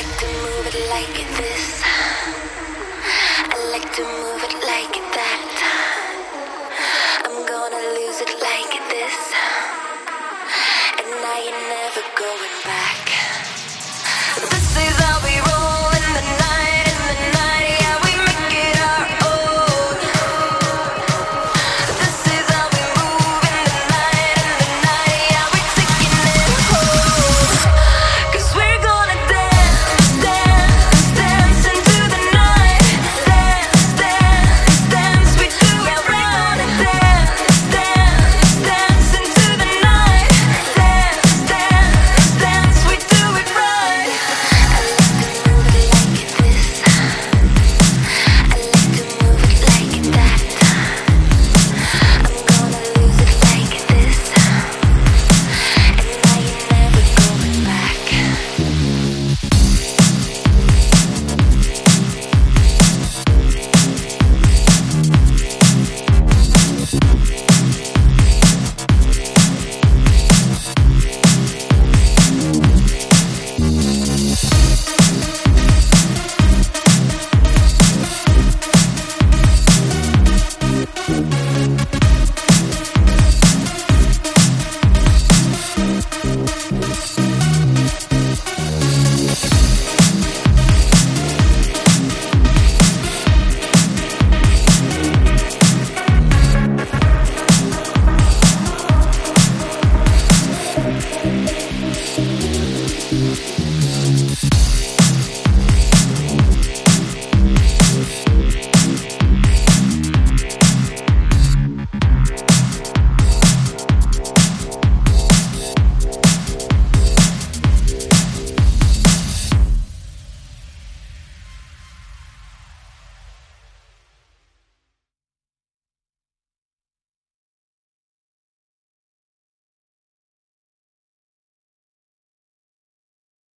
like to move it like this. I like to move it like